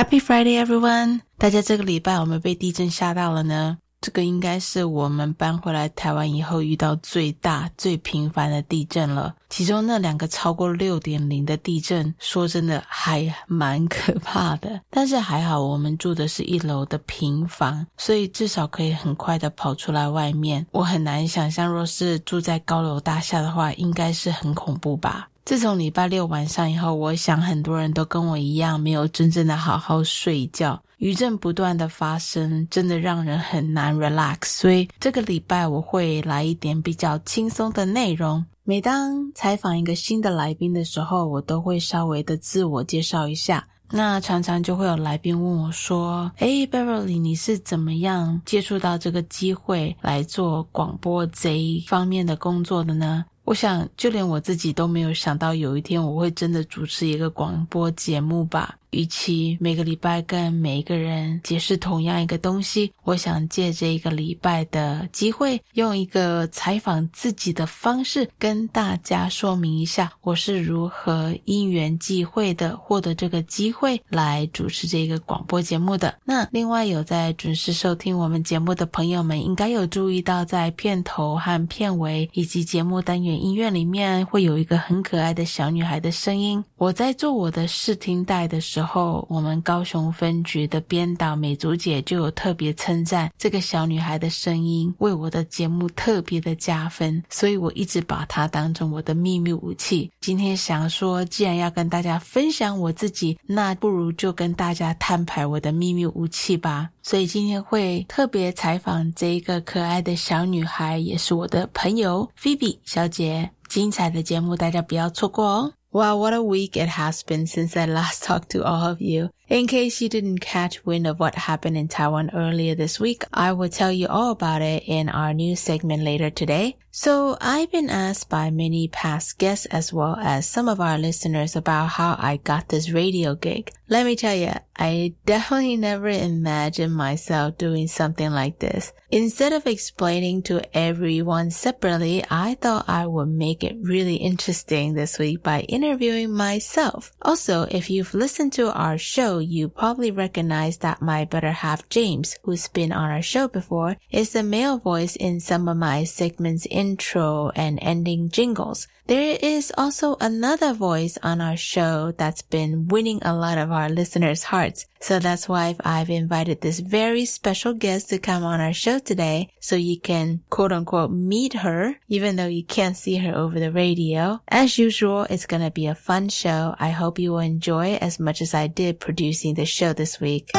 Happy Friday, everyone！大家这个礼拜有没有被地震吓到了呢？这个应该是我们搬回来台湾以后遇到最大、最频繁的地震了。其中那两个超过六点零的地震，说真的还蛮可怕的。但是还好，我们住的是一楼的平房，所以至少可以很快的跑出来外面。我很难想象，若是住在高楼大厦的话，应该是很恐怖吧。自从礼拜六晚上以后，我想很多人都跟我一样，没有真正的好好睡觉。余震不断的发生，真的让人很难 relax。所以这个礼拜我会来一点比较轻松的内容。每当采访一个新的来宾的时候，我都会稍微的自我介绍一下。那常常就会有来宾问我说：“哎，Beverly，你是怎么样接触到这个机会来做广播这一方面的工作的呢？”我想，就连我自己都没有想到有一天我会真的主持一个广播节目吧。与其每个礼拜跟每一个人解释同样一个东西，我想借这一个礼拜的机会，用一个采访自己的方式，跟大家说明一下我是如何因缘际会的获得这个机会来主持这个广播节目的。那另外有在准时收听我们节目的朋友们，应该有注意到，在片头和片尾以及节目单元音乐里面，会有一个很可爱的小女孩的声音。我在做我的试听带的时候。时候，我们高雄分局的编导美竹姐就有特别称赞这个小女孩的声音，为我的节目特别的加分，所以我一直把她当成我的秘密武器。今天想说，既然要跟大家分享我自己，那不如就跟大家摊牌我的秘密武器吧。所以今天会特别采访这一个可爱的小女孩，也是我的朋友菲比小姐。精彩的节目，大家不要错过哦。Wow, what a week it has been since I last talked to all of you. In case you didn't catch wind of what happened in Taiwan earlier this week, I will tell you all about it in our new segment later today. So I've been asked by many past guests as well as some of our listeners about how I got this radio gig. Let me tell you, I definitely never imagined myself doing something like this. Instead of explaining to everyone separately, I thought I would make it really interesting this week by interviewing myself. Also, if you've listened to our show, you probably recognize that my better half James, who's been on our show before, is the male voice in some of my segments intro and ending jingles. There is also another voice on our show that's been winning a lot of our listeners' hearts. So that's why I've invited this very special guest to come on our show today so you can quote unquote meet her, even though you can't see her over the radio. As usual, it's going to be a fun show. I hope you will enjoy as much as I did producing the show this week.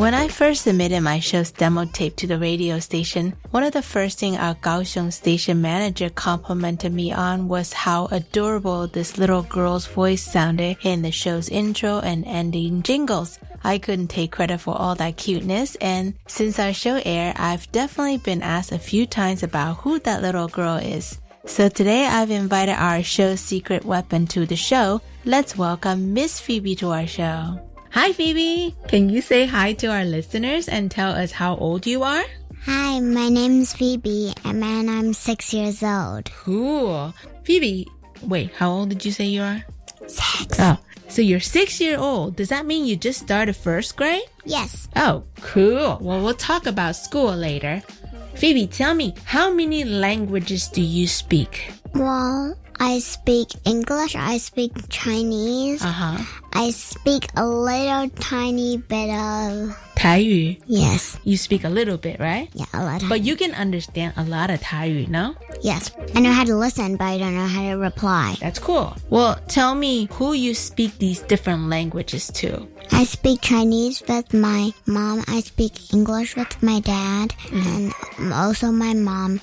When I first submitted my show's demo tape to the radio station, one of the first things our Kaohsiung station manager complimented me on was how adorable this little girl's voice sounded in the show's intro and ending jingles. I couldn't take credit for all that cuteness, and since our show aired, I've definitely been asked a few times about who that little girl is. So today I've invited our show secret weapon to the show. Let's welcome Miss Phoebe to our show. Hi, Phoebe. Can you say hi to our listeners and tell us how old you are? Hi, my name's Phoebe and I'm six years old. Cool. Phoebe, wait, how old did you say you are? Six. Oh, So you're six year old. Does that mean you just started first grade? Yes. Oh, cool. Well, we'll talk about school later. Phoebe, tell me, how many languages do you speak? Well, I speak English. I speak Chinese. Uh huh. I speak a little tiny bit of. 台语. Yes. You speak a little bit, right? Yeah, a lot. But you can understand a lot of 台语, no? yes. I know how to listen, but I don't know how to reply. That's cool. Well, tell me who you speak these different languages to. I speak Chinese with my mom. I speak English with my dad and also my mom.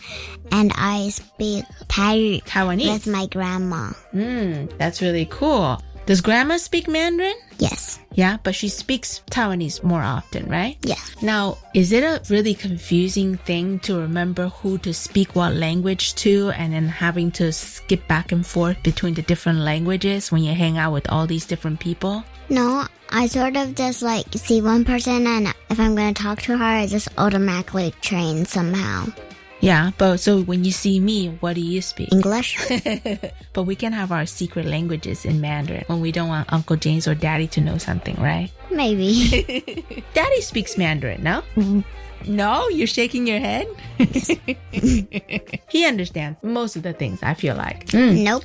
And I speak Thai Taiwanese. with my grandma. Hmm, that's really cool. Does grandma speak Mandarin? Yes. Yeah, but she speaks Taiwanese more often, right? Yeah. Now, is it a really confusing thing to remember who to speak what language to and then having to skip back and forth between the different languages when you hang out with all these different people? No, I sort of just like see one person and if I'm going to talk to her, I just automatically train somehow. Yeah, but so when you see me, what do you speak? English? But we can have our secret languages in Mandarin when we don't want Uncle James or Daddy to know something, right? Maybe. Daddy speaks Mandarin, no? Mm-hmm. No, you're shaking your head? he understands most of the things, I feel like. Mm, nope.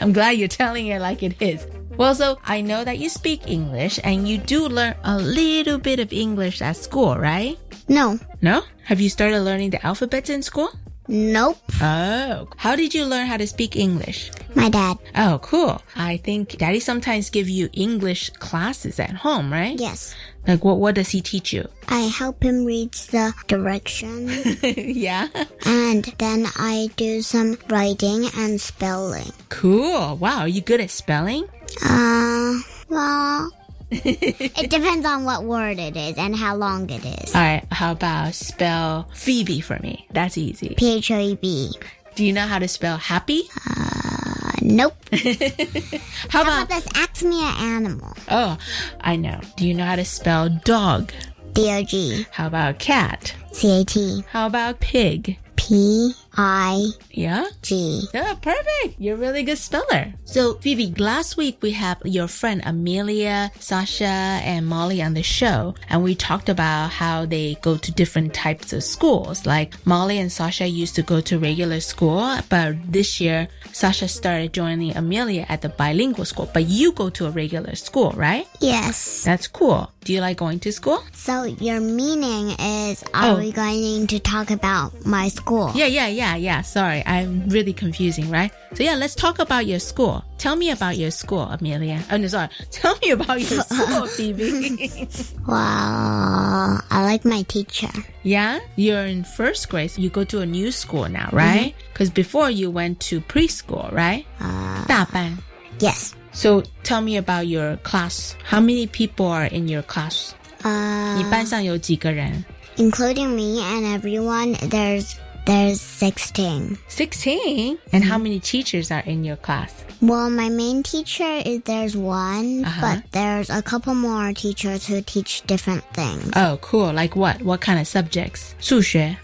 I'm glad you're telling it like it is. Well, so I know that you speak English and you do learn a little bit of English at school, right? No. No? Have you started learning the alphabets in school? Nope. Oh. How did you learn how to speak English? My dad. Oh, cool. I think daddy sometimes give you English classes at home, right? Yes. Like what what does he teach you? I help him read the direction yeah. and then I do some writing and spelling. Cool. Wow, are you good at spelling? Uh, well, it depends on what word it is and how long it is. All right, how about spell Phoebe for me? That's easy. P H O E B. Do you know how to spell happy? Uh, nope. How How about about this? Ask me an animal. Oh, I know. Do you know how to spell dog? D O G How about cat? C A T How about pig? P I Yeah? G. Yeah, perfect. You're a really good speller. So, Phoebe, last week we have your friend Amelia, Sasha, and Molly on the show, and we talked about how they go to different types of schools. Like Molly and Sasha used to go to regular school, but this year Sasha started joining Amelia at the bilingual school. But you go to a regular school, right? Yes. That's cool. Do you like going to school? So your meaning is, are Oh. we going to talk about my school? Yeah, yeah, yeah, yeah. Sorry, I'm really confusing, right? So yeah, let's talk about your school. Tell me about your school, Amelia. Oh no, sorry. Tell me about your school, Phoebe. Well, I like my teacher. yeah, you're in first grade. So you go to a new school now, right? Mm-hmm. Because before you went to preschool, right? Uh, 大班. yes. So tell me about your class. How many people are in your class? 你 Uh, 班上有几个人? including me and everyone, there's there's sixteen. 16. And how many teachers are in your class? Well, my main teacher is there's one, Uh-huh. but there's a couple more teachers who teach different things. Oh, cool. Like what? What kind of subjects? 数学?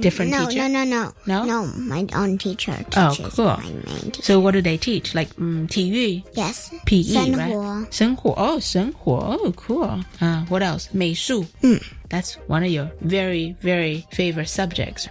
Different no, teacher? no, no, no, No? no. My own teacher Oh, teaches cool. my main teacher. So what do they teach? Like um, 体育, Yes. PE, 生 right? 活.生活. Oh, 生活. Oh, cool. Uh, what else? 美术. That's one of your very, very favorite subjects.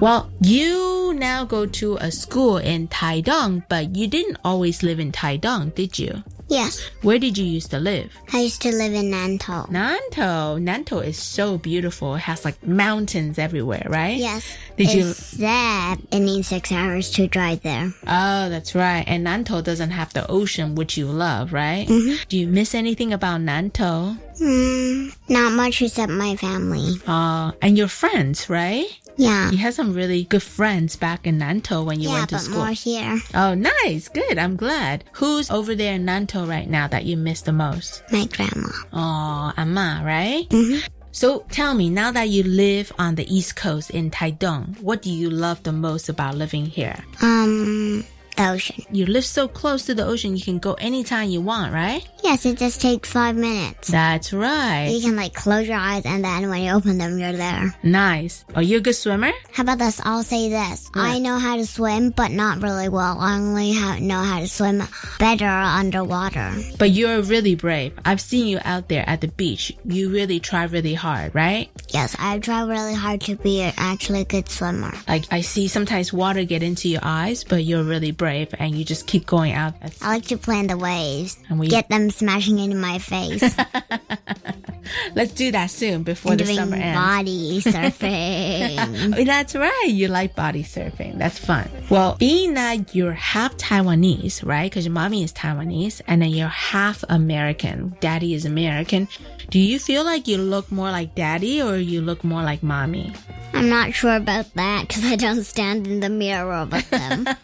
Well, you now go to a school in Taidong, but you didn't always live in Taidong, did you? Yes. Where did you used to live? I used to live in Nantou. Nantou. Nantou is so beautiful. It has like mountains everywhere, right? Yes. Did you- Except it needs six hours to drive there. Oh, that's right. And Nantou doesn't have the ocean, which you love, right? Mm-hmm. Do you miss anything about Nantou? Hmm. Not much except my family. Uh, and your friends, right? Yeah. You had some really good friends back in Nantou when you yeah, went to but school. more here. Oh, nice. Good. I'm glad. Who's over there in Nantou right now that you miss the most? My grandma. Oh, Amma, right? Mhm. So tell me, now that you live on the East Coast in Taidong, what do you love the most about living here? Um, the ocean. You live so close to the ocean, you can go anytime you want, right? Yes, it just takes five minutes. That's right. You can like close your eyes and then when you open them, you're there. Nice. Are you a good swimmer? How about this? I'll say this. I know how to swim, but not really well. I only know how to swim better underwater. But you're really brave. I've seen you out there at the beach. You really try really hard, right? Yes, I try really hard to be actually a good swimmer. Like I see sometimes water get into your eyes, but you're really brave and you just keep going out. That's- I like to plan the waves, And we- get them smashing into my face, Let's do that soon before the summer ends. body surfing. Oh, That's right. You like body surfing. That's fun. Well, being that you're half Taiwanese, right? Because your mommy is Taiwanese and then you're half American. Daddy is American. Do you feel like you look more like daddy or you look more like mommy? I'm not sure about that because I don't stand in the mirror with them.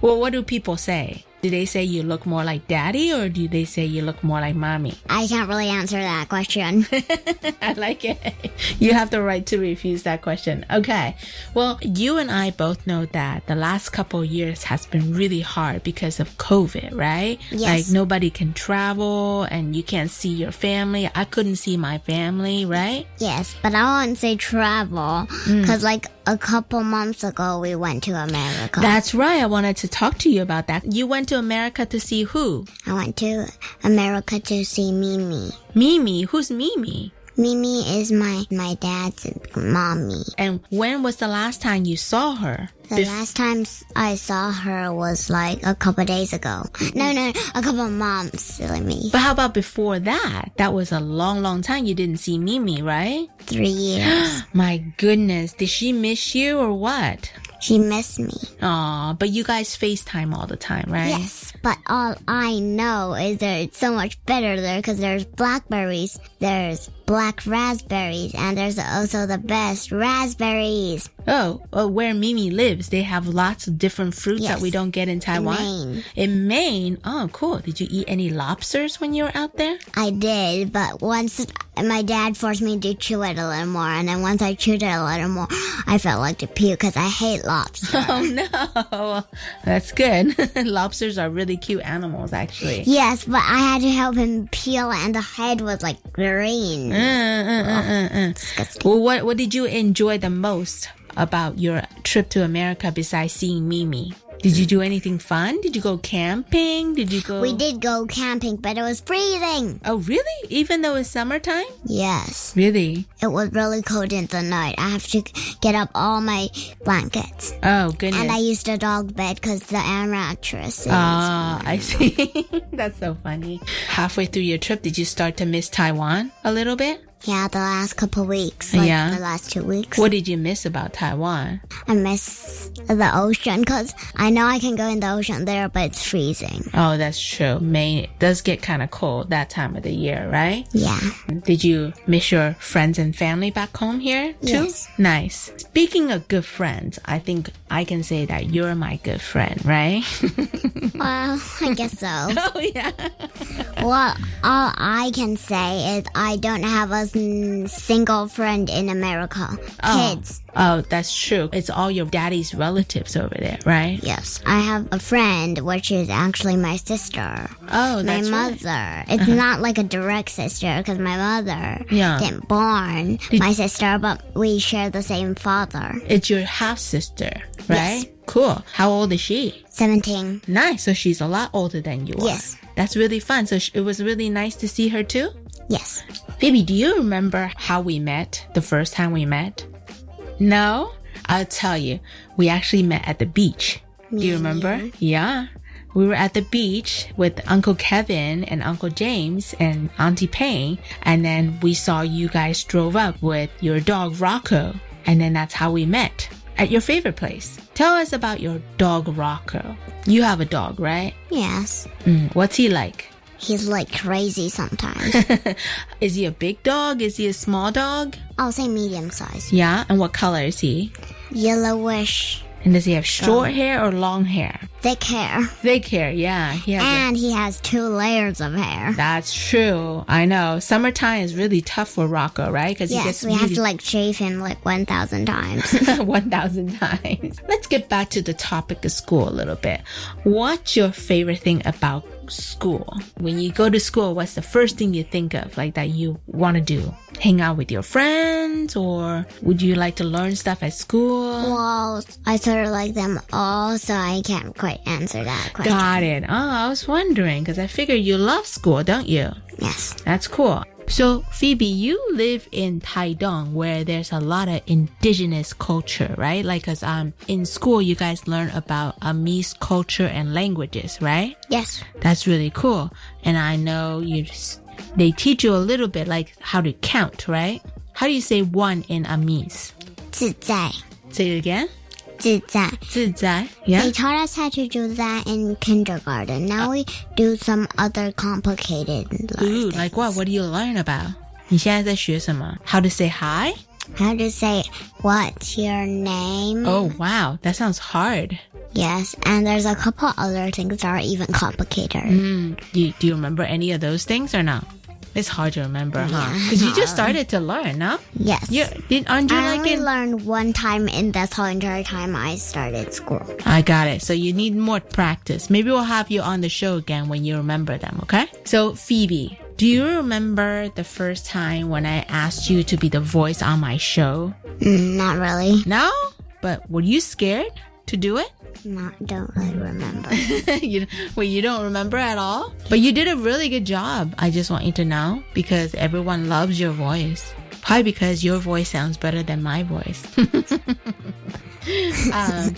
Well, what do people say? Do they say you look more like daddy or do they say you look more like mommy? I can't really answer that question. I like it. You have the right to refuse that question. Okay. Well, you and I both know that the last couple years has been really hard because of COVID, right? Yes. Like nobody can travel and you can't see your family. I couldn't see my family, right? yes, but I won't say travel hmm. because like a couple months ago we went to America. That's right. I wanted to talk to you about that. You went to America to see who? I went to America to see Mimi. Mimi. Who's Mimi? Mimi is my my dad's mommy. And when was the last time you saw her? The Bef- last time I saw her was like a couple days ago. No, no, a couple months. Silly me. but how about before that? That was a long, long time you didn't see Mimi, right? Three years. My goodness, did she miss you or what? she missed me. Aw, but you guys FaceTime all the time, right? Yes, but all I know is that it's so much better there because there's blackberries, there's black raspberries, and there's also the best raspberries. Oh, oh, where Mimi lives, they have lots of different fruits that we don't get in Taiwan. Maine. In Maine? Oh, cool. Did you eat any lobsters when you were out there? I did, but once my dad forced me to chew it a little more, and then once I chewed it a little more, I felt like to puke because I hate lobster. Oh no, that's good. Lobsters are really cute animals, actually. yes, but I had to help him peel, and the head was like green. Uh, uh, uh, uh, uh. Well, what what did you enjoy the most about your trip to America besides seeing Mimi? Did you do anything fun? Did you go camping? Did you go? We did go camping, but it was freezing. Oh, really? Even though it's summertime? Yes, Really? it was really cold in the night. I have to get up all my blankets. Oh, goodness. And I used a dog bed because the air mattress is. Ah, I see. That's so funny. Halfway through your trip, did you start to miss Taiwan a little bit? Yeah, the last couple weeks. Like Yeah. The last two weeks. What did you miss about Taiwan? I miss the ocean because I know I can go in the ocean there, but it's freezing. Oh, that's true. Maine does get kind of cold that time of the year, right? Yeah. Did you miss your friends and family back home here too? Yes. Nice. Speaking of good friends, I think I can say that you're my good friend, right? Well, I guess so. oh yeah. well, all I can say is I don't have a single friend in America. Oh. Kids. Oh, that's true. It's all your daddy's relatives over there, right? Yes. I have a friend, which is actually my sister. Oh, my that's right. mother. It's uh-huh. not like a direct sister because my mother Yeah. didn't born my sister, but we share the same father. It's your half sister, right? Yes. Cool. How old is she? 17. Nice. So she's a lot older than you are. Yes. That's really fun. So sh- it was really nice to see her too. Yes. Phoebe, do you remember how we met the first time we met? No? I'll tell you. We actually met at the beach. Do you remember? Yeah. We were at the beach with Uncle Kevin and Uncle James and Auntie Payne. And then we saw you guys drove up with your dog Rocco. And then that's how we met at your favorite place. Tell us about your dog Rocco. You have a dog, right? Yes. Mm, what's he like? He's like crazy sometimes. Is he a big dog? Is he a small dog? I'll say medium size. Yeah. And what color is he? Yellowish And does he have short hair or long hair? Thick hair. Thick hair, yeah. He has a- And he has two layers of hair. That's true. I know. Summertime is really tough for Rocco, right? Because he Yes, gets we have to like shave him like 1,000 times. 1,000 times. Let's get back to the topic of school a little bit. What's your favorite thing about school? When you go to school, what's the first thing you think of, like that you want to do? Hang out with your friends, or would you like to learn stuff at school? well, I sort of like them all, so I can't quite answer that question. Got it. Oh, I was wondering because I figured you love school, don't you? Yes. That's cool. So, Phoebe, you live in Taidong where there's a lot of indigenous culture, right? Like, cause, um, in school, you guys learn about Amis culture and languages, right? Yes. That's really cool. And I know you just, they teach you a little bit like how to count, right? How do you say one in Amis? 自在. Say it again 自在.自在. Yeah. They taught us how to do that in kindergarten. Now we do some other complicated Ooh, like like what? What do you learn about? 你现在在学什么? How to say hi? how to say what's your name. Oh, wow. That sounds hard. Yes, and there's a couple other things that are even complicated. Mm, do, you, do you remember any of those things or no? It's hard to remember, huh? Because you just started to learn, huh? Yes. You didn't aren't you I like only in? learned one time in this whole entire time I started school. I got it. So you need more practice. Maybe we'll have you on the show again when you remember them, okay? So Phoebe, do you remember the first time when I asked you to be the voice on my show? Mm, not really. No? But were you scared to do it? Not don't really remember. you wait, you don't remember at all? But you did a really good job. I just want you to know because everyone loves your voice. Probably because your voice sounds better than my voice. um,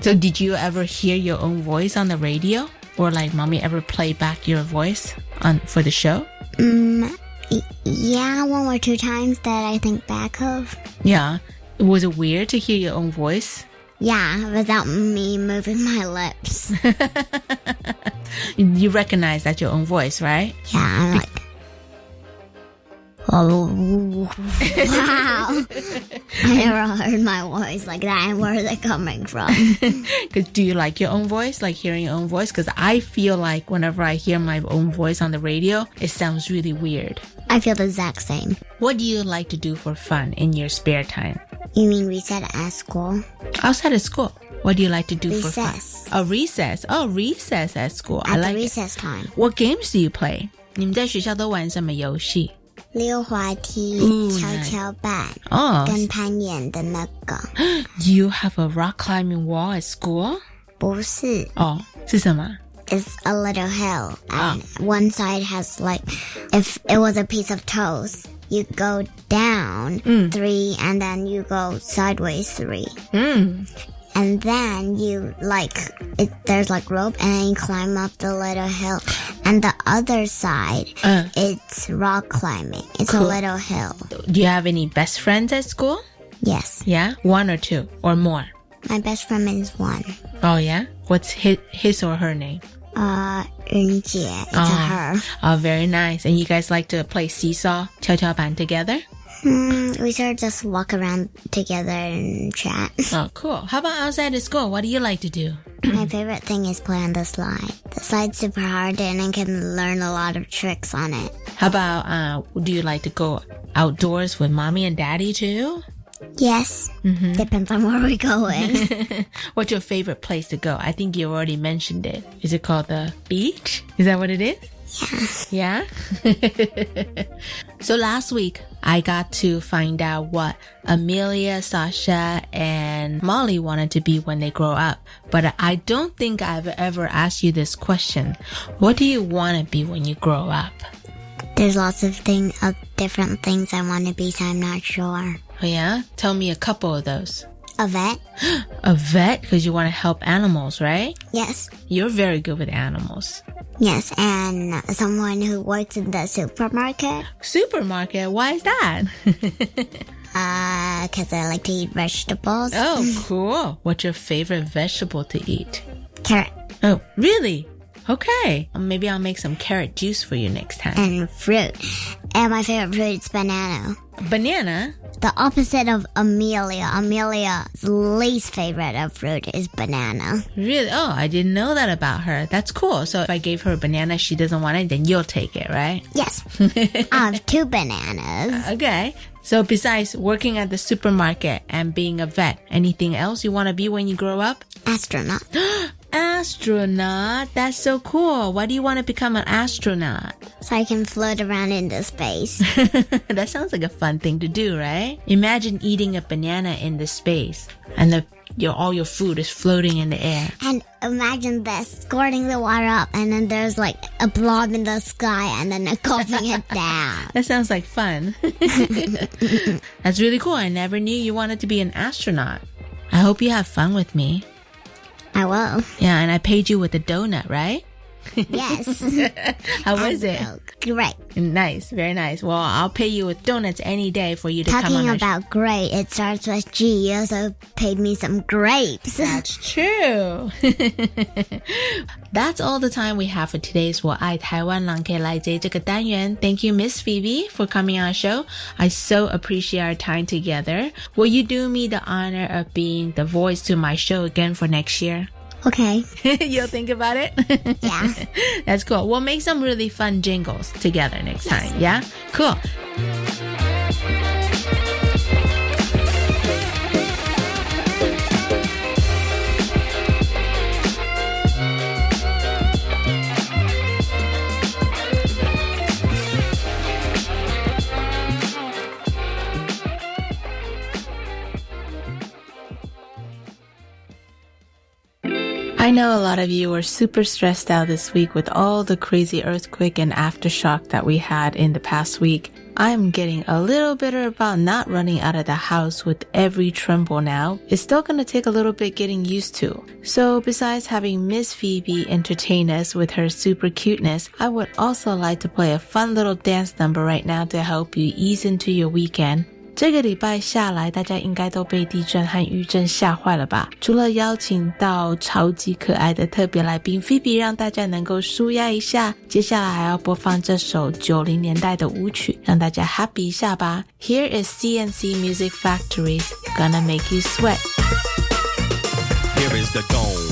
so did you ever hear your own voice on the radio? Or like mommy ever play back your voice on for the show? mm, yeah, one or two times that I think back of. Yeah. Was it weird to hear your own voice? Yeah, without me moving my lips. You recognize that's your own voice, right? Yeah, I'm like. Oh, wow. I never heard my voice like that. And where is it coming from? Cause do you like your own voice, like hearing your own voice? Cause I feel like whenever I hear my own voice on the radio, it sounds really weird. I feel the exact same. What do you like to do for fun in your spare time? You mean reset at school? Outside of school, what do you like to do for Recess. fun? Oh, recess. Oh, recess at school. I At like the it. recess time. What games do you play? 你们在学校都玩什么游戏？ 溜滑梯、 Ooh, 跷 nice. 跷板、 Oh, 跟攀岩的那个， you have a rock climbing wall at school? 不是 Oh, 是什么？ it's a little hill and one side has like if it was a piece of toast you go down three and then you go sideways three Mm. and then you like it, there's like rope and then you climb up the little hill and the other side Uh. it's rock climbing it's a Cool. little hill Do you have any best friends at school? yes Yeah, one or two or more. my best friend is one Oh yeah, what's his, his or her name? uh 云姐 it's a Oh. her Oh, very nice. And you guys like to play seesaw, 跷跷板 together? Hmm, we sort of just walk around together and chat Oh, cool. How about outside of school? What do you like to do? My favorite thing is play on the slide. The slide's super hard and I can learn a lot of tricks on it. How about uh, do you like to go outdoors with mommy and daddy too? Yes. Depends on where we go in. What's your favorite place to go? I think you already mentioned it. Is it called the beach? Is that what it is? Yeah. so last week, I got to find out what Amelia, Sasha, and Molly wanted to be when they grow up. But I don't think I've ever asked you this question. What do you want to be when you grow up? There's lots of things, of different things I want to be, so I'm not sure. Oh yeah? Tell me a couple of those. A vet? A vet because you want to help animals, right? Yes. You're very good with animals. Yes, and someone who works in the supermarket, Supermarket, why is that? uh, cause I like to eat vegetables. oh, cool. What's your favorite vegetable to eat? Carrot Oh, really? Okay. Um, maybe I'll make some carrot juice for you next time. and fruit. And my favorite fruit is banana. Banana? the opposite of Amelia. Amelia's least favorite of fruit is banana. Really? Oh, I didn't know that about her. That's cool. So if I gave her a banana, she doesn't want it, then you'll take it, right? Yes. I have two bananas. Uh, okay. So besides working at the supermarket and being a vet, anything else you want to be when you grow up? Astronaut. Astronaut. That's so cool. Why do you want to become an astronaut? So I can float around into space. that sounds like a fun thing to do, right? Imagine eating a banana in the space and the your all your food is floating in the air. And imagine this, squirting the water up and then there's like a blob in the sky and then coughing it down. That sounds like fun. That's really cool. I never knew you wanted to be an astronaut. I hope you have fun with me. I will. Yeah, and I paid you with a donut, right? Yes. How was it? Great. Nice, very nice. Well, I'll pay you with donuts any day for you to come on Talking our about great, it starts with G. You also paid me some grapes. That's true. That's all the time we have for today's 我爱台湾狼 K 来这这个单元. Thank you, Miss Phoebe, for coming on our show. I so appreciate our time together. Will you do me the honor of being the voice to my show again for next year? Okay. You'll think about it? Yeah. That's cool. We'll make some really fun jingles together next time. Yeah? Cool. I know a lot of you were super stressed out this week with all the crazy earthquake and aftershock that we had in the past week. I'm getting a little bitter about not running out of the house with every tremble now. It's still gonna take a little bit getting used to. So besides having Miss Phoebe entertain us with her super cuteness, I would also like to play a fun little dance number right now to help you ease into your weekend. 这个礼拜下来，大家应该都被地震和余震吓坏了吧？除了邀请到超级可爱的特别来宾菲比，让大家能够舒压一下，接下来还要播放这首九零年代的舞曲，让大家 happy 一下吧。Here is CNC Music Factory's Gonna Make You Sweat。Here is the dome.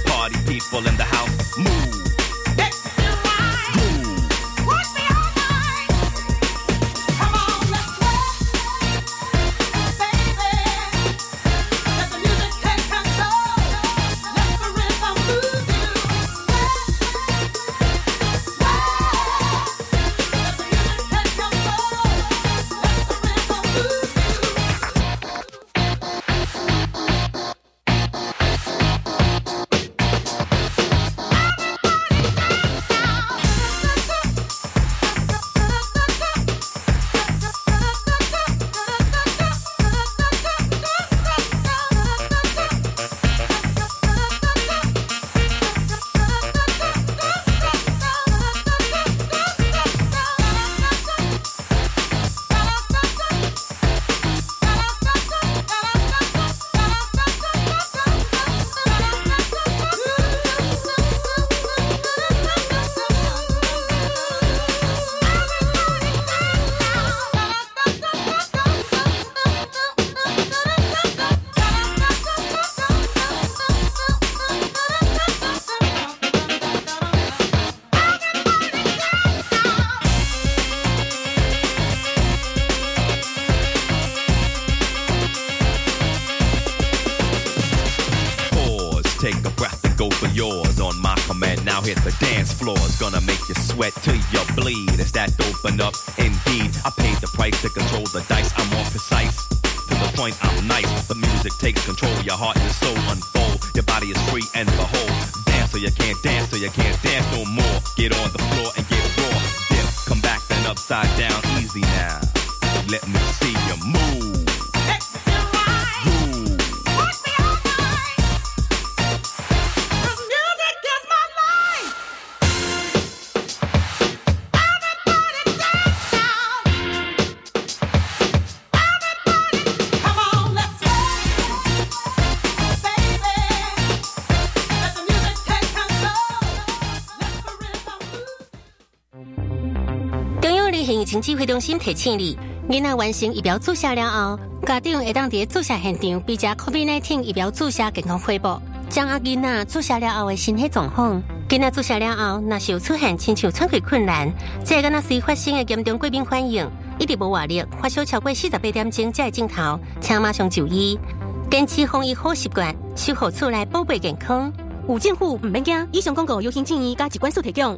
Party people in the house, move. Go for yours on my command. Now hit the dance floor. It's gonna make you sweat till you bleed. It's that open up indeed. I paid the price to control the dice. I'm more precise. To the point, I'm nice. The music takes control. Your heart and soul unfold. Your body is free and behold. Dance so you can't dance, so you can't dance no more. Get on the floor and get raw. Dip, come back then upside down, easy now. Let me see 指挥中心提醒你，囡仔完成疫苗注射了后，家长会当伫注射现场比较 COVID-19 疫苗注射健康汇报，掌握囡仔注射了后的身体状况。囡仔注射了后，若是有出现亲像喘气困难，这个若是发生的严重过敏反应，一直无活力，发烧超过四十八点钟才会镜头，请马上就医。坚持防疫好习惯，守护厝内宝贝健康。有政府唔免惊，以上广告由行政院加机关所提供。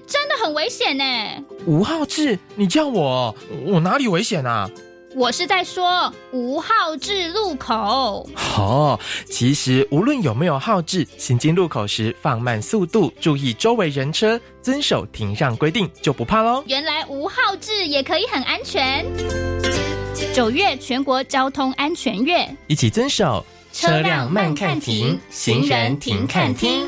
真的很危险呢。吴浩志，你叫我，我哪里危险啊？我是在说无号志路口。哦，其实无论有没有号志，行经路口时放慢速度，注意周围人车，遵守停让规定，就不怕喽。原来无号志也可以很安全。九月全国交通安全月，一起遵守车辆慢看停，行人停看听。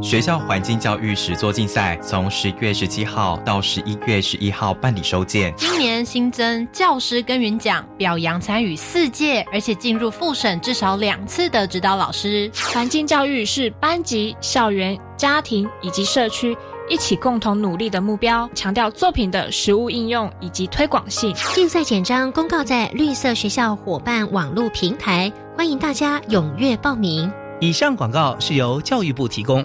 学校环境教育实作竞赛从十月十七号到十一月十一号办理收件。今年新增教师耕耘奖，表扬参与四届而且进入复审至少两次的指导老师。环境教育是班级、校园、家庭以及社区一起共同努力的目标，强调作品的实物应用以及推广性。竞赛简章公告在绿色学校伙伴网络平台，欢迎大家踊跃报名。以上广告是由教育部提供。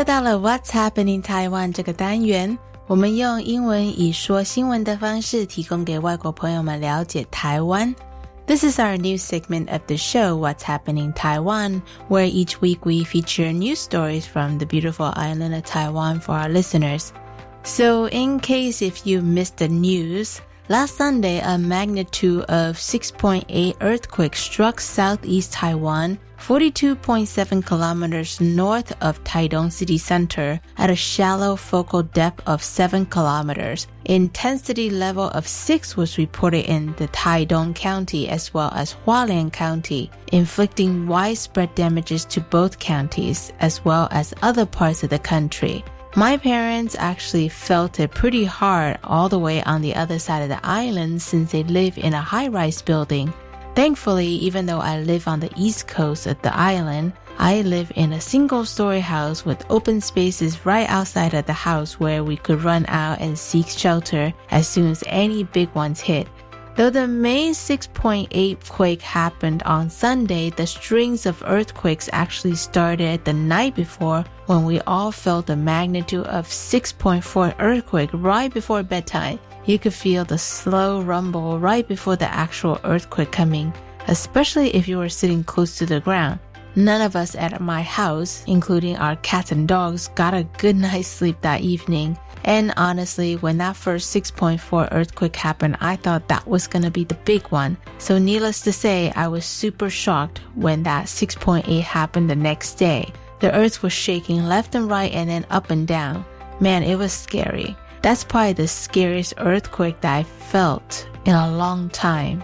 又到了 What's Happening Taiwan 这个单元，我们用英文以说新闻的方式，提供给外国朋友们了解台湾。This is our new segment of the show, What's Happening Taiwan, where each week we feature news stories from the beautiful island of Taiwan for our listeners. So, in case if you missed the news, last Sunday a magnitude of 6.8 earthquake struck southeast Taiwan 42.7 kilometers north of Taidong city center at a shallow focal depth of 7 kilometers. Intensity level of 6 was reported in the Taidong County as well as Hualien County, inflicting widespread damages to both counties as well as other parts of the country. My parents actually felt it pretty hard all the way on the other side of the island since they live in a high rise building. Thankfully, even though I live on the east coast of the island, I live in a single story house with open spaces right outside of the house where we could run out and seek shelter as soon as any big ones hit. Though the main 6.8 quake happened on Sunday, the strings of earthquakes actually started the night before when we all felt the magnitude of 6.4 earthquake right before bedtime. You could feel the slow rumble right before the actual earthquake coming, especially if you were sitting close to the ground. None of us at my house, including our cats and dogs, got a good night's sleep that evening. And honestly, when that first 6.4 earthquake happened, I thought that was gonna be the big one. So needless to say, I was super shocked when that 6.8 happened the next day. The earth was shaking left and right and then up and down. Man, it was scary. That's probably the scariest earthquake that I felt in a long time.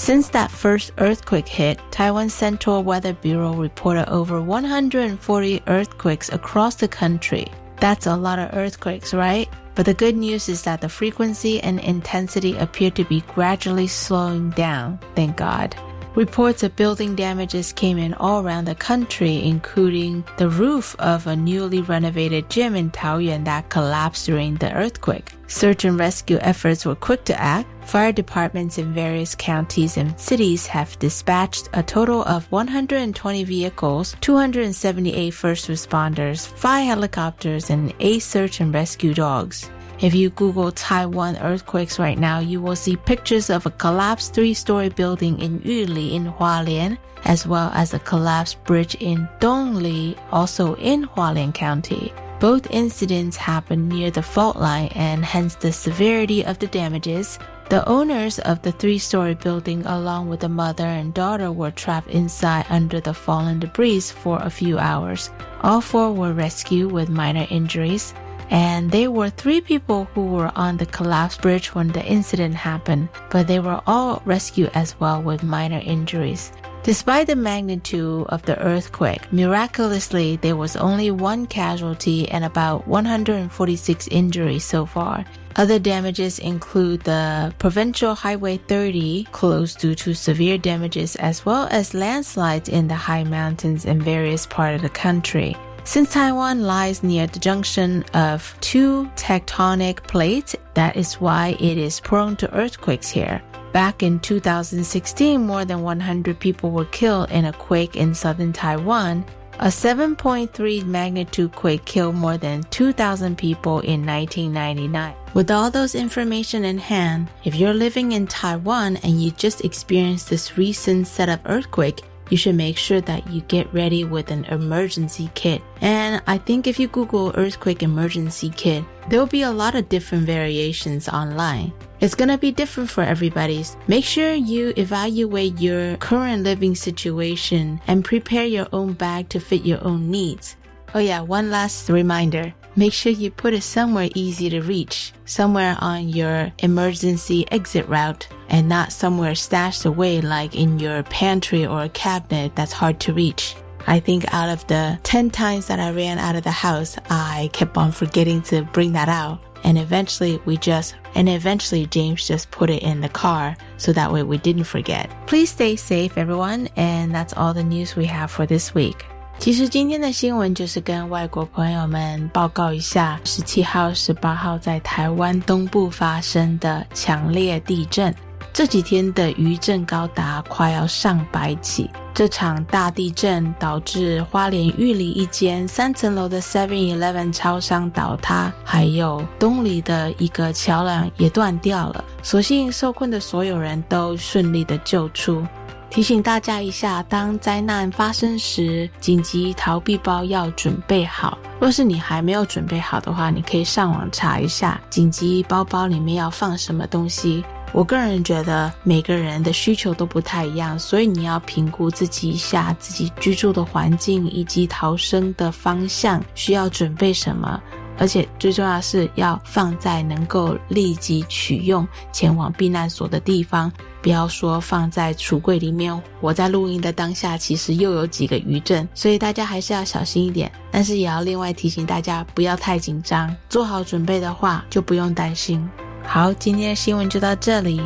Since that first earthquake hit, Taiwan Central Weather Bureau reported over 140 earthquakes across the country. That's a lot of earthquakes, right? But the good news is that the frequency and intensity appear to be gradually slowing down, thank God. Reports of building damages came in all around the country, including the roof of a newly renovated gym in Taoyuan that collapsed during the earthquake. Search and rescue efforts were quick to act. Fire departments in various counties and cities have dispatched a total of 120 vehicles, 278 first responders, 5 helicopters, and 8 search and rescue dogs. If you Google Taiwan earthquakes right now, you will see pictures of a collapsed three-story building in Yuli in Hualien, as well as a collapsed bridge in Dongli, also in Hualien County. Both incidents happened near the fault line and hence the severity of the damages. The owners of the three-story building along with the mother and daughter were trapped inside under the fallen debris for a few hours. All four were rescued with minor injuries and there were three people who were on the collapsed bridge when the incident happened, but they were all rescued as well with minor injuries. Despite the magnitude of the earthquake, miraculously there was only one casualty and about 146 injuries so far. Other damages include the Provincial Highway 30 closed due to severe damages as well as landslides in the high mountains in various parts of the country. Since Taiwan lies near the junction of two tectonic plates, that is why it is prone to earthquakes here. Back in 2016, more than 100 people were killed in a quake in southern Taiwan. A 7.3 magnitude quake killed more than 2,000 people in 1999. With all those information in hand, if you're living in Taiwan and you just experienced this recent set of earthquake, you should make sure that you get ready with an emergency kit. And I think if you Google earthquake emergency kit, there will be a lot of different variations online. It's gonna be different for everybody's. Make sure you evaluate your current living situation and prepare your own bag to fit your own needs. Oh yeah, one last reminder. Make sure you put it somewhere easy to reach, somewhere on your emergency exit route, and not somewhere stashed away like in your pantry or a cabinet that's hard to reach. I think out of the 10 times that I ran out of the house, I kept on forgetting to bring that out. And eventually we just, and eventually James just put it in the car so that way we didn't forget. Please stay safe everyone, and that's all the news we have for this week. 其实今天的新闻就是跟外国朋友们报告一下，十七号、十八号在台湾东部发生的强烈地震。这几天的余震高达快要上百起。这场大地震导致花莲玉里一间三层楼的 Seven Eleven 超商倒塌，还有东里的一个桥梁也断掉了。所幸受困的所有人都顺利的救出。提醒大家一下，当灾难发生时，紧急逃避包要准备好。若是你还没有准备好的话，你可以上网查一下紧急包包里面要放什么东西。我个人觉得每个人的需求都不太一样，所以你要评估自己一下自己居住的环境以及逃生的方向需要准备什么。而且最重要是要放在能够立即取用、前往避难所的地方，不要说放在橱柜里面。我在录音的当下，其实又有几个余震，所以大家还是要小心一点。但是也要另外提醒大家，不要太紧张，做好准备的话就不用担心。好，今天的新闻就到这里。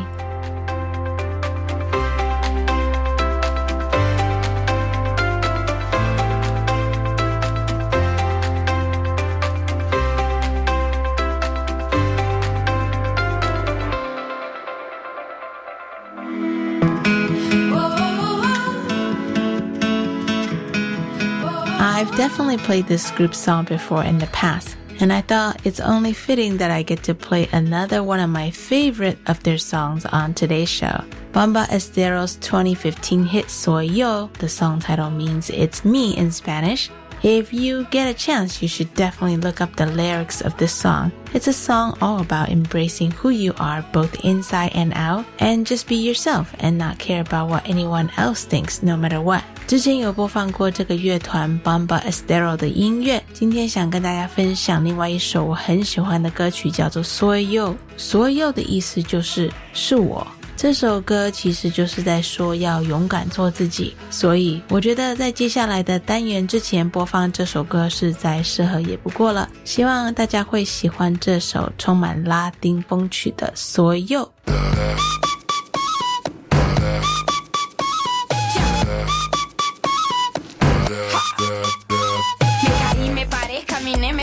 Definitely played this group song before in the past, and I thought it's only fitting that I get to play another one of my favorite of their songs on today's show. Bomba Estéreo's 2015 hit Soy Yo, the song title means It's Me in Spanish, if you get a chance, you should definitely look up the lyrics of this song. It's a song all about embracing who you are both inside and out and just be yourself and not care about what anyone else thinks no matter what. 之前有播放过这个乐团 Bomba Estero 的音乐，今天想跟大家分享另外一首我很喜欢的歌曲，叫做 Soy Yo。Soy Yo 的意思就是是我。这首歌其实就是在说要勇敢做自己，所以我觉得在接下来的单元之前播放这首歌是再适合也不过了。希望大家会喜欢这首充满拉丁风曲的《所有》。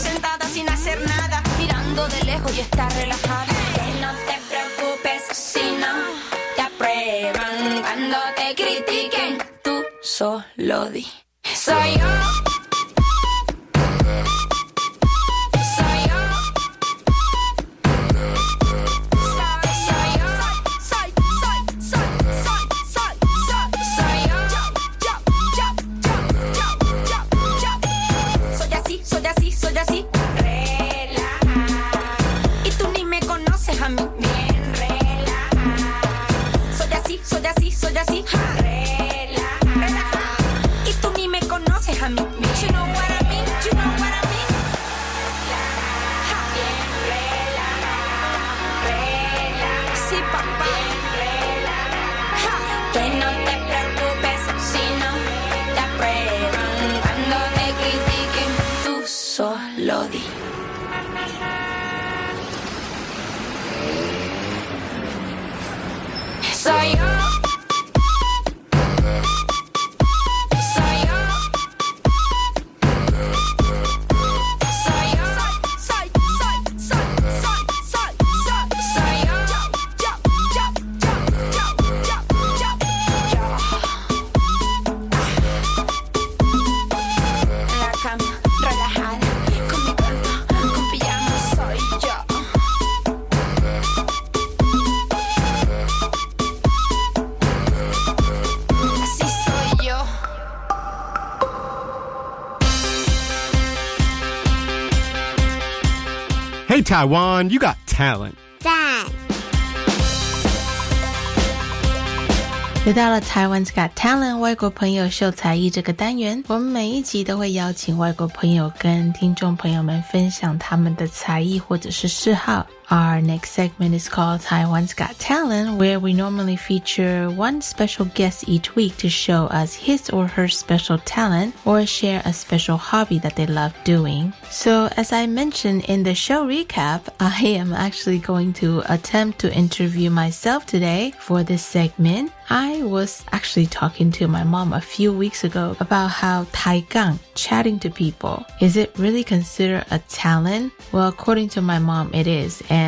Sentada sin hacer nada, mirando de lejos y estar relajada. No te preocupes si no te aprueban. Cuando te critiquen, tú solo di. Soy yo. Taiwan, you got talent. Dad. 又到了台湾 Got Talent 外国朋友秀才艺这个单元，我们每一集都会邀请外国朋友跟听众朋友们分享他们的才艺或者是嗜好。 Our next segment is called Taiwan's Got Talent, where we normally feature one special guest each week to show us his or her special talent or share a special hobby that they love doing. So, as I mentioned in the show recap, I am actually going to attempt to interview myself today for this segment. I was actually talking to my mom a few weeks ago about how Taigang, chatting to people, is it really considered a talent? Well, according to my mom, it is. And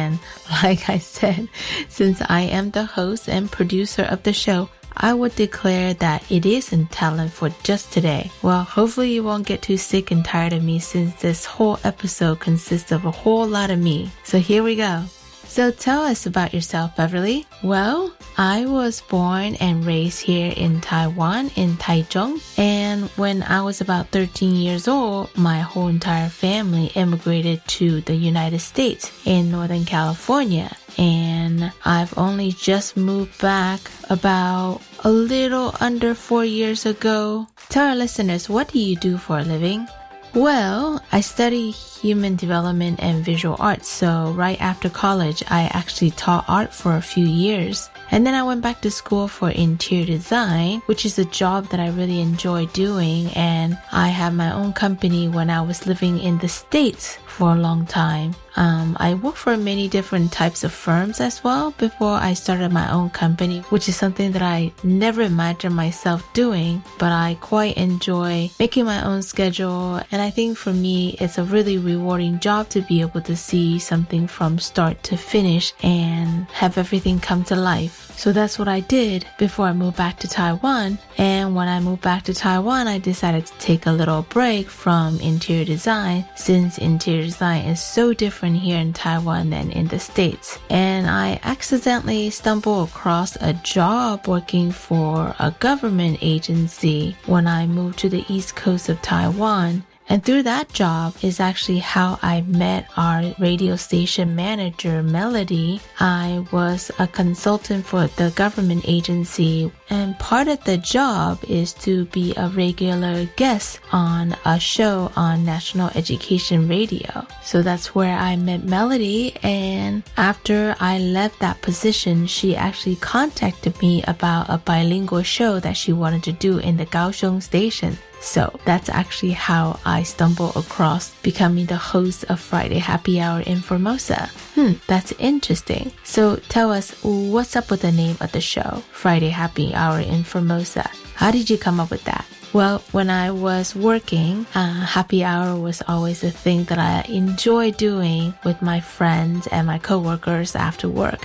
like I said, since I am the host and producer of the show, I would declare that it isn't talent for just today. Well, hopefully you won't get too sick and tired of me since this whole episode consists of a whole lot of me. So here we go. So tell us about yourself, Beverly. Well, I was born and raised here in Taiwan, in Taichung. And when I was about 13 years old, my whole entire family immigrated to the United States in Northern California. And I've only just moved back about a little under four years ago. Tell our listeners, what do you do for a living? Well, I study human development and visual arts. So right after college, I actually taught art for a few years. And then I went back to school for interior design, which is a job that I really enjoy doing. And I had my own company when I was living in the States for a long time. Um, I worked for many different types of firms as well before I started my own company, which is something that I never imagined myself doing, but I quite enjoy making my own schedule. And I think for me, it's a really rewarding job to be able to see something from start to finish and have everything come to life. So that's what I did before I moved back to Taiwan. And when I moved back to Taiwan, I decided to take a little break from interior design since interior design is so different here in Taiwan than in the States. And I accidentally stumbled across a job working for a government agency when I moved to the east coast of Taiwan. And through that job is actually how I met our radio station manager, Melody. I was a consultant for the government agency and part of the job is to be a regular guest on a show on National Education Radio. So that's where I met Melody. And after I left that position, she actually contacted me about a bilingual show that she wanted to do in the Kaohsiung station. So that's actually how I stumbled across becoming the host of Friday Happy Hour in Formosa. Hmm, that's interesting. So tell us what's up with the name of the show, Friday Happy Hour in Formosa. How did you come up with that? Well, when I was working, uh, happy hour was always a thing that I enjoy doing with my friends and my coworkers after work.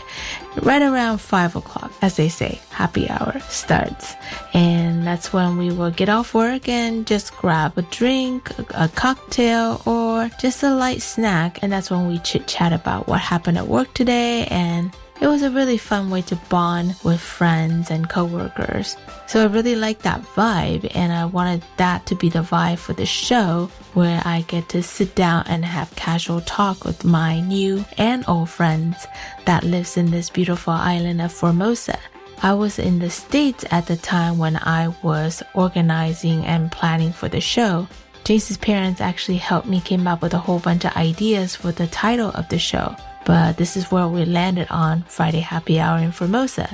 Right around five o'clock, as they say, happy hour starts. And that's when we will get off work and just grab a drink, a cocktail, or just a light snack. And that's when we chit chat about what happened at work today and it was a really fun way to bond with friends and coworkers. So I really liked that vibe and I wanted that to be the vibe for the show where I get to sit down and have casual talk with my new and old friends that lives in this beautiful island of Formosa. I was in the States at the time when I was organizing and planning for the show. Jace's parents actually helped me came up with a whole bunch of ideas for the title of the show but this is where we landed on Friday Happy Hour in Formosa.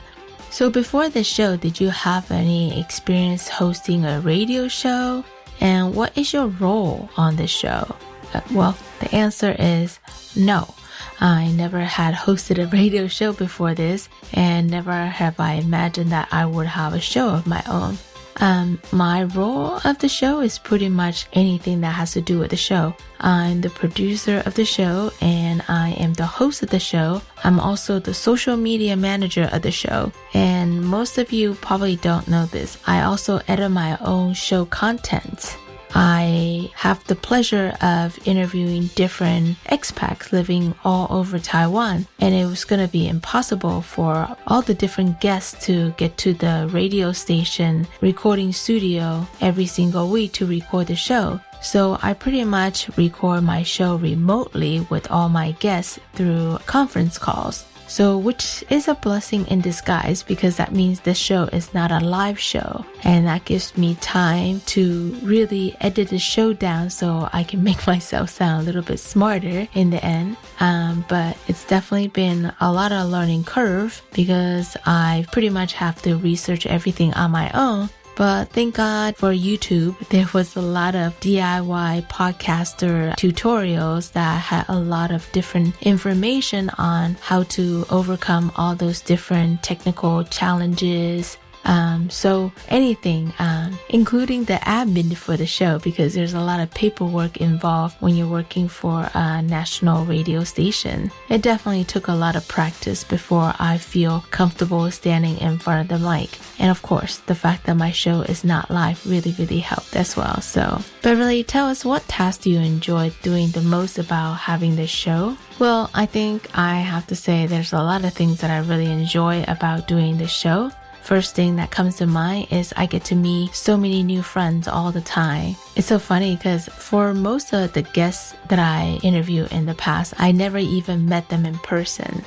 So before the show, did you have any experience hosting a radio show? And what is your role on the show? Uh, well, the answer is no. I never had hosted a radio show before this, and never have I imagined that I would have a show of my own. Um, my role of the show is pretty much anything that has to do with the show. I'm the producer of the show and I am the host of the show. I'm also the social media manager of the show. And most of you probably don't know this. I also edit my own show content. I have the pleasure of interviewing different expats living all over Taiwan, and it was going to be impossible for all the different guests to get to the radio station recording studio every single week to record the show. So I pretty much record my show remotely with all my guests through conference calls. So, which is a blessing in disguise because that means the show is not a live show. And that gives me time to really edit the show down so I can make myself sound a little bit smarter in the end. Um, but it's definitely been a lot of learning curve because I pretty much have to research everything on my own but thank God for YouTube. There was a lot of DIY podcaster tutorials that had a lot of different information on how to overcome all those different technical challenges um, so anything, um, including the admin for the show, because there's a lot of paperwork involved when you're working for a national radio station. It definitely took a lot of practice before I feel comfortable standing in front of the mic. And of course, the fact that my show is not live really, really helped as well. So, Beverly, tell us what task do you enjoy doing the most about having this show? Well, I think I have to say there's a lot of things that I really enjoy about doing this show. First thing that comes to mind is I get to meet so many new friends all the time. It's so funny because for most of the guests that I interview in the past, I never even met them in person.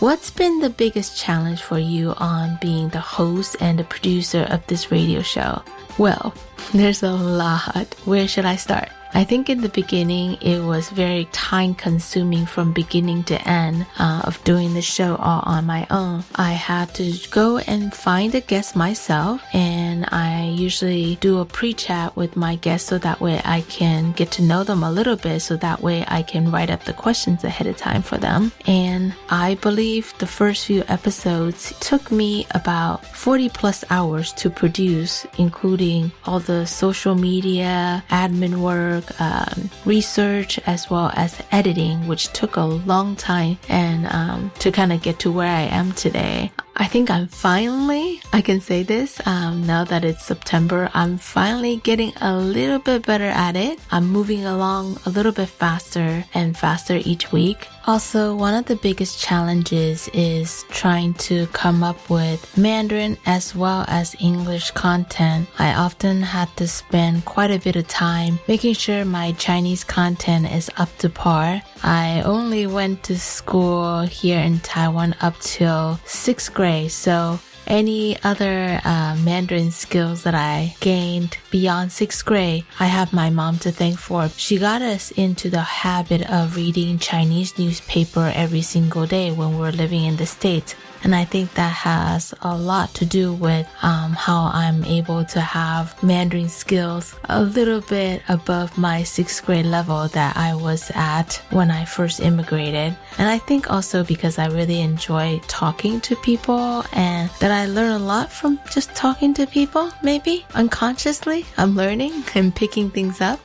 What's been the biggest challenge for you on being the host and the producer of this radio show? Well, there's a lot. Where should I start? I think in the beginning it was very time consuming from beginning to end uh, of doing the show all on my own. I had to go and find a guest myself, and I usually do a pre chat with my guests so that way I can get to know them a little bit so that way I can write up the questions ahead of time for them. And I believe the first few episodes took me about 40 plus hours to produce, including all the social media, admin work, um, research as well as editing, which took a long time and um, to kind of get to where I am today. I think I'm finally, I can say this, um, now that it's September, I'm finally getting a little bit better at it. I'm moving along a little bit faster and faster each week. Also, one of the biggest challenges is trying to come up with Mandarin as well as English content. I often had to spend quite a bit of time making sure my Chinese content is up to par. I only went to school here in Taiwan up till sixth grade, so any other uh, Mandarin skills that I gained beyond sixth grade, I have my mom to thank for. She got us into the habit of reading Chinese newspaper every single day when we were living in the States. And I think that has a lot to do with um, how I'm able to have Mandarin skills a little bit above my sixth grade level that I was at when I first immigrated. And I think also because I really enjoy talking to people and that I learn a lot from just talking to people, maybe unconsciously. I'm learning and picking things up.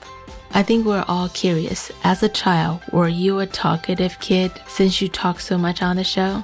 I think we're all curious. As a child, were you a talkative kid since you talk so much on the show?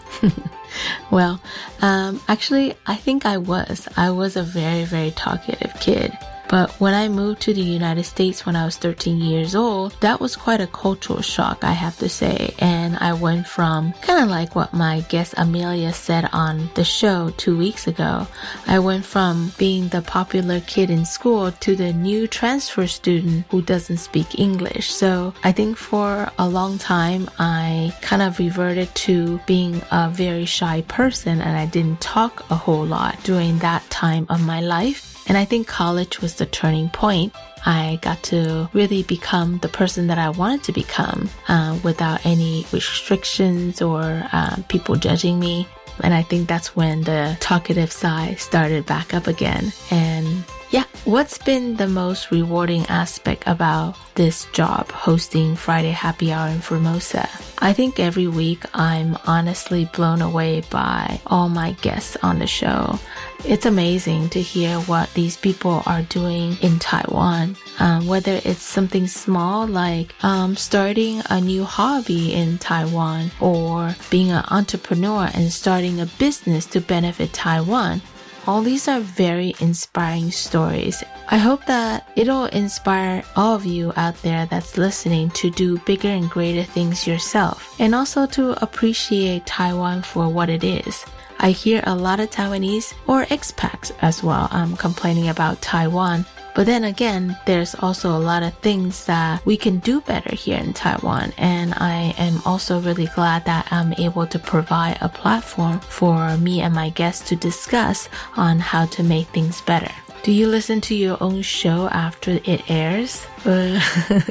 well, um, actually, I think I was. I was a very, very talkative kid. But when I moved to the United States when I was 13 years old, that was quite a cultural shock, I have to say. And I went from kind of like what my guest Amelia said on the show two weeks ago. I went from being the popular kid in school to the new transfer student who doesn't speak English. So I think for a long time, I kind of reverted to being a very shy person and I didn't talk a whole lot during that time of my life. And I think college was the turning point. I got to really become the person that I wanted to become uh, without any restrictions or uh, people judging me. And I think that's when the talkative side started back up again. And yeah, what's been the most rewarding aspect about this job hosting Friday Happy Hour in Formosa? I think every week I'm honestly blown away by all my guests on the show. It's amazing to hear what these people are doing in Taiwan. Um, whether it's something small like um, starting a new hobby in Taiwan or being an entrepreneur and starting a business to benefit Taiwan. All these are very inspiring stories. I hope that it'll inspire all of you out there that's listening to do bigger and greater things yourself and also to appreciate Taiwan for what it is. I hear a lot of Taiwanese or expats as well um, complaining about Taiwan. But then again, there's also a lot of things that we can do better here in Taiwan. And I am also really glad that I'm able to provide a platform for me and my guests to discuss on how to make things better. Do you listen to your own show after it airs? Uh,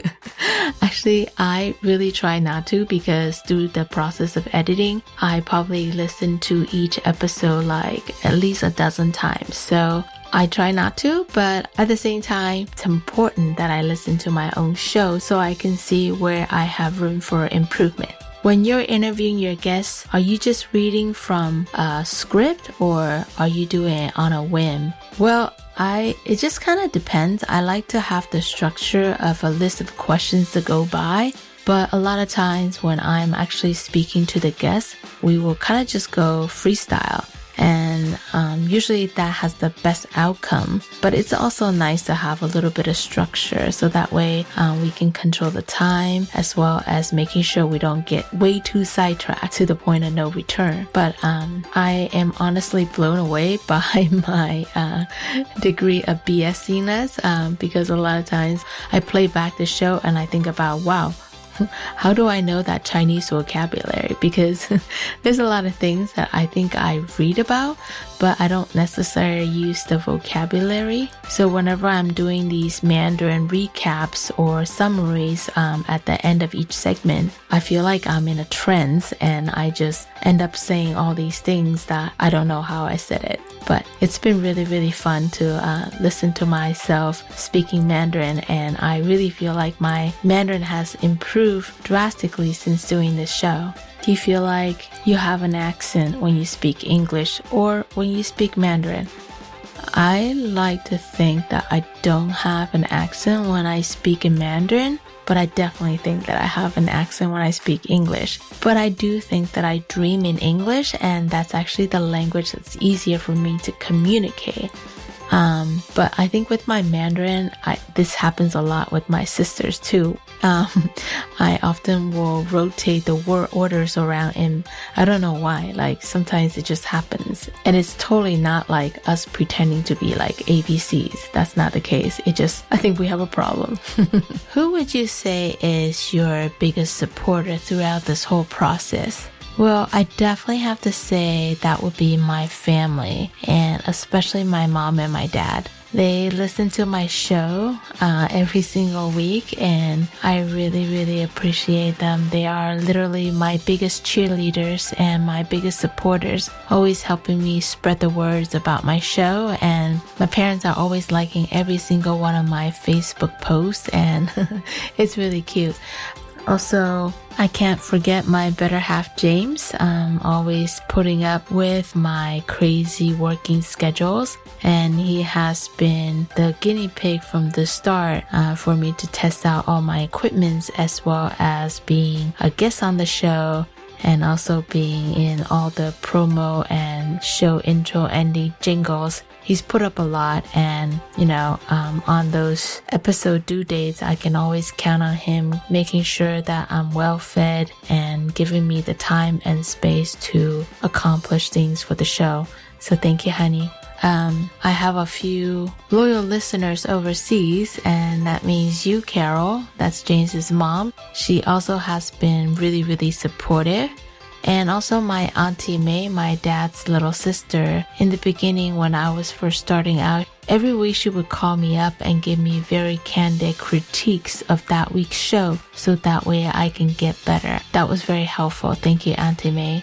actually, I really try not to because through the process of editing, I probably listen to each episode like at least a dozen times. So I try not to, but at the same time, it's important that I listen to my own show so I can see where I have room for improvement. When you're interviewing your guests, are you just reading from a script or are you doing it on a whim? Well, I it just kind of depends. I like to have the structure of a list of questions to go by, but a lot of times when I'm actually speaking to the guests, we will kind of just go freestyle. Um, usually that has the best outcome. But it's also nice to have a little bit of structure so that way um, we can control the time as well as making sure we don't get way too sidetracked to the point of no return. But um, I am honestly blown away by my uh, degree of BSiness um, because a lot of times I play back the show and I think about, wow, how do I know that Chinese vocabulary? Because there's a lot of things that I think I read about, but I don't necessarily use the vocabulary. So whenever I'm doing these Mandarin recaps or summaries um, at the end of each segment, I feel like I'm in a trance and I just end up saying all these things that I don't know how I said it. But it's been really, really fun to uh, listen to myself speaking Mandarin, and I really feel like my Mandarin has improved drastically since doing this show. Do you feel like you have an accent when you speak English or when you speak Mandarin? I like to think that I don't have an accent when I speak in Mandarin, but I definitely think that I have an accent when I speak English. But I do think that I dream in English, and that's actually the language that's easier for me to communicate. Um, but I think with my Mandarin, I, this happens a lot with my sisters too. Um, I often will rotate the word orders around and I don't know why. Like sometimes it just happens and it's totally not like us pretending to be like ABCs. That's not the case. It just, I think we have a problem. Who would you say is your biggest supporter throughout this whole process? Well, I definitely have to say that would be my family, and especially my mom and my dad. They listen to my show uh, every single week, and I really, really appreciate them. They are literally my biggest cheerleaders and my biggest supporters, always helping me spread the words about my show. And my parents are always liking every single one of my Facebook posts, and it's really cute. Also, I can't forget my better half, James, um, always putting up with my crazy working schedules. And he has been the guinea pig from the start uh, for me to test out all my equipments as well as being a guest on the show and also being in all the promo and show intro ending jingles he's put up a lot and you know um, on those episode due dates i can always count on him making sure that i'm well fed and giving me the time and space to accomplish things for the show so thank you honey um, I have a few loyal listeners overseas, and that means you, Carol. That's James's mom. She also has been really, really supportive. And also my auntie May, my dad's little sister. In the beginning, when I was first starting out, every week she would call me up and give me very candid critiques of that week's show, so that way I can get better. That was very helpful. Thank you, Auntie May.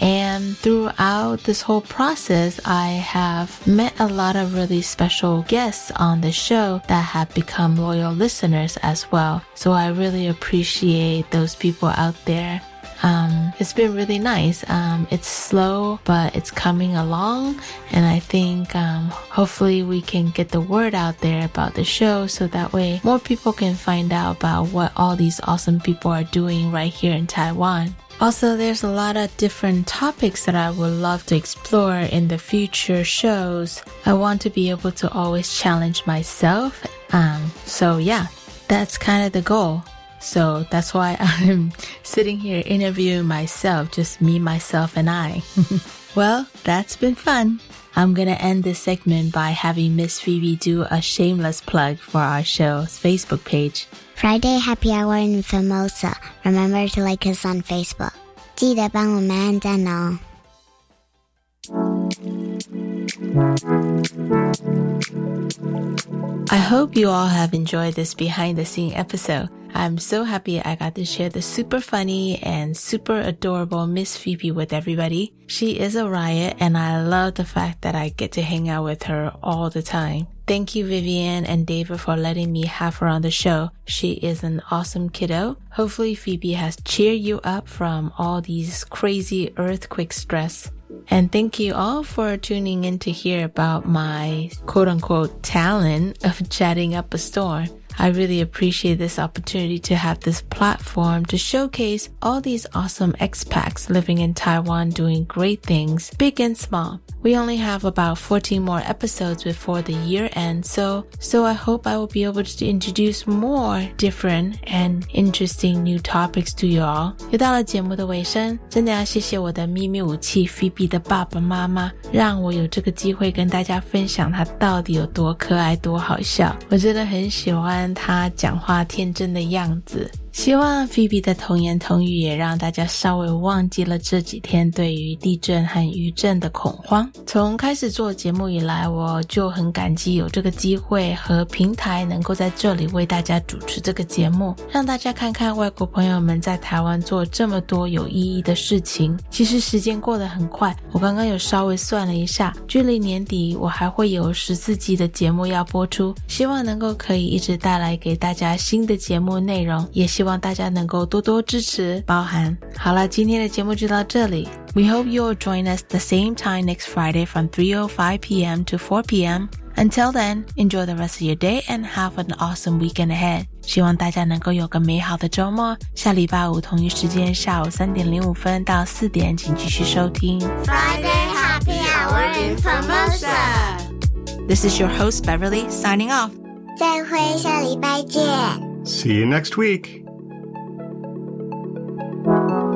And throughout this whole process, I have met a lot of really special guests on the show that have become loyal listeners as well. So I really appreciate those people out there. Um, it's been really nice. Um, it's slow, but it's coming along. And I think um, hopefully we can get the word out there about the show so that way more people can find out about what all these awesome people are doing right here in Taiwan. Also, there's a lot of different topics that I would love to explore in the future shows. I want to be able to always challenge myself. Um, so yeah, that's kind of the goal. So that's why I'm sitting here interviewing myself, just me, myself, and I. well, that's been fun. I'm gonna end this segment by having Miss Phoebe do a shameless plug for our show's Facebook page. Friday Happy Hour in Formosa. Remember to like us on Facebook. 记得帮我们按赞哦。 I hope you all have enjoyed this behind the scene episode. I'm so happy I got to share the super funny and super adorable Miss Phoebe with everybody. She is a riot and I love the fact that I get to hang out with her all the time. Thank you, Vivian and David, for letting me have her on the show. She is an awesome kiddo. Hopefully, Phoebe has cheered you up from all these crazy earthquake stress. And thank you all for tuning in to hear about my quote unquote talent of chatting up a storm. I really appreciate this opportunity to have this platform to showcase all these awesome expats living in Taiwan doing great things, big and small. We only have about 14 more episodes before the year ends, so so I hope I will be able to introduce more different and interesting new topics to you all. 又到了节目的尾声，真的要谢谢我的秘密武器 Phoebe 的爸爸妈妈，让我有这个机会跟大家分享他到底有多可爱、多好笑。我真的很喜欢 他讲话天真的样子。希望菲比的童言童语也让大家稍微忘记了这几天对于地震和余震的恐慌。从开始做节目以来，我就很感激有这个机会和平台能够在这里为大家主持这个节目，让大家看看外国朋友们在台湾做这么多有意义的事情。其实时间过得很快，我刚刚有稍微算了一下，距离年底我还会有十四集的节目要播出，希望能够可以一直带来给大家新的节目内容，也希。希望大家能够多多支持包含。好了，今天的节目就到这里。We hope you'll join us the same time next Friday from 3:05 p.m. to 4 p.m. Until then, enjoy the rest of your day and have an awesome weekend ahead. 希望大家能够有个美好的周末。下礼拜五同一时间，下午三点零五分到四点，请继续收听 Friday Happy Hour in Formosa. This is your host Beverly signing off. 再会，下礼拜见。See you next week. Música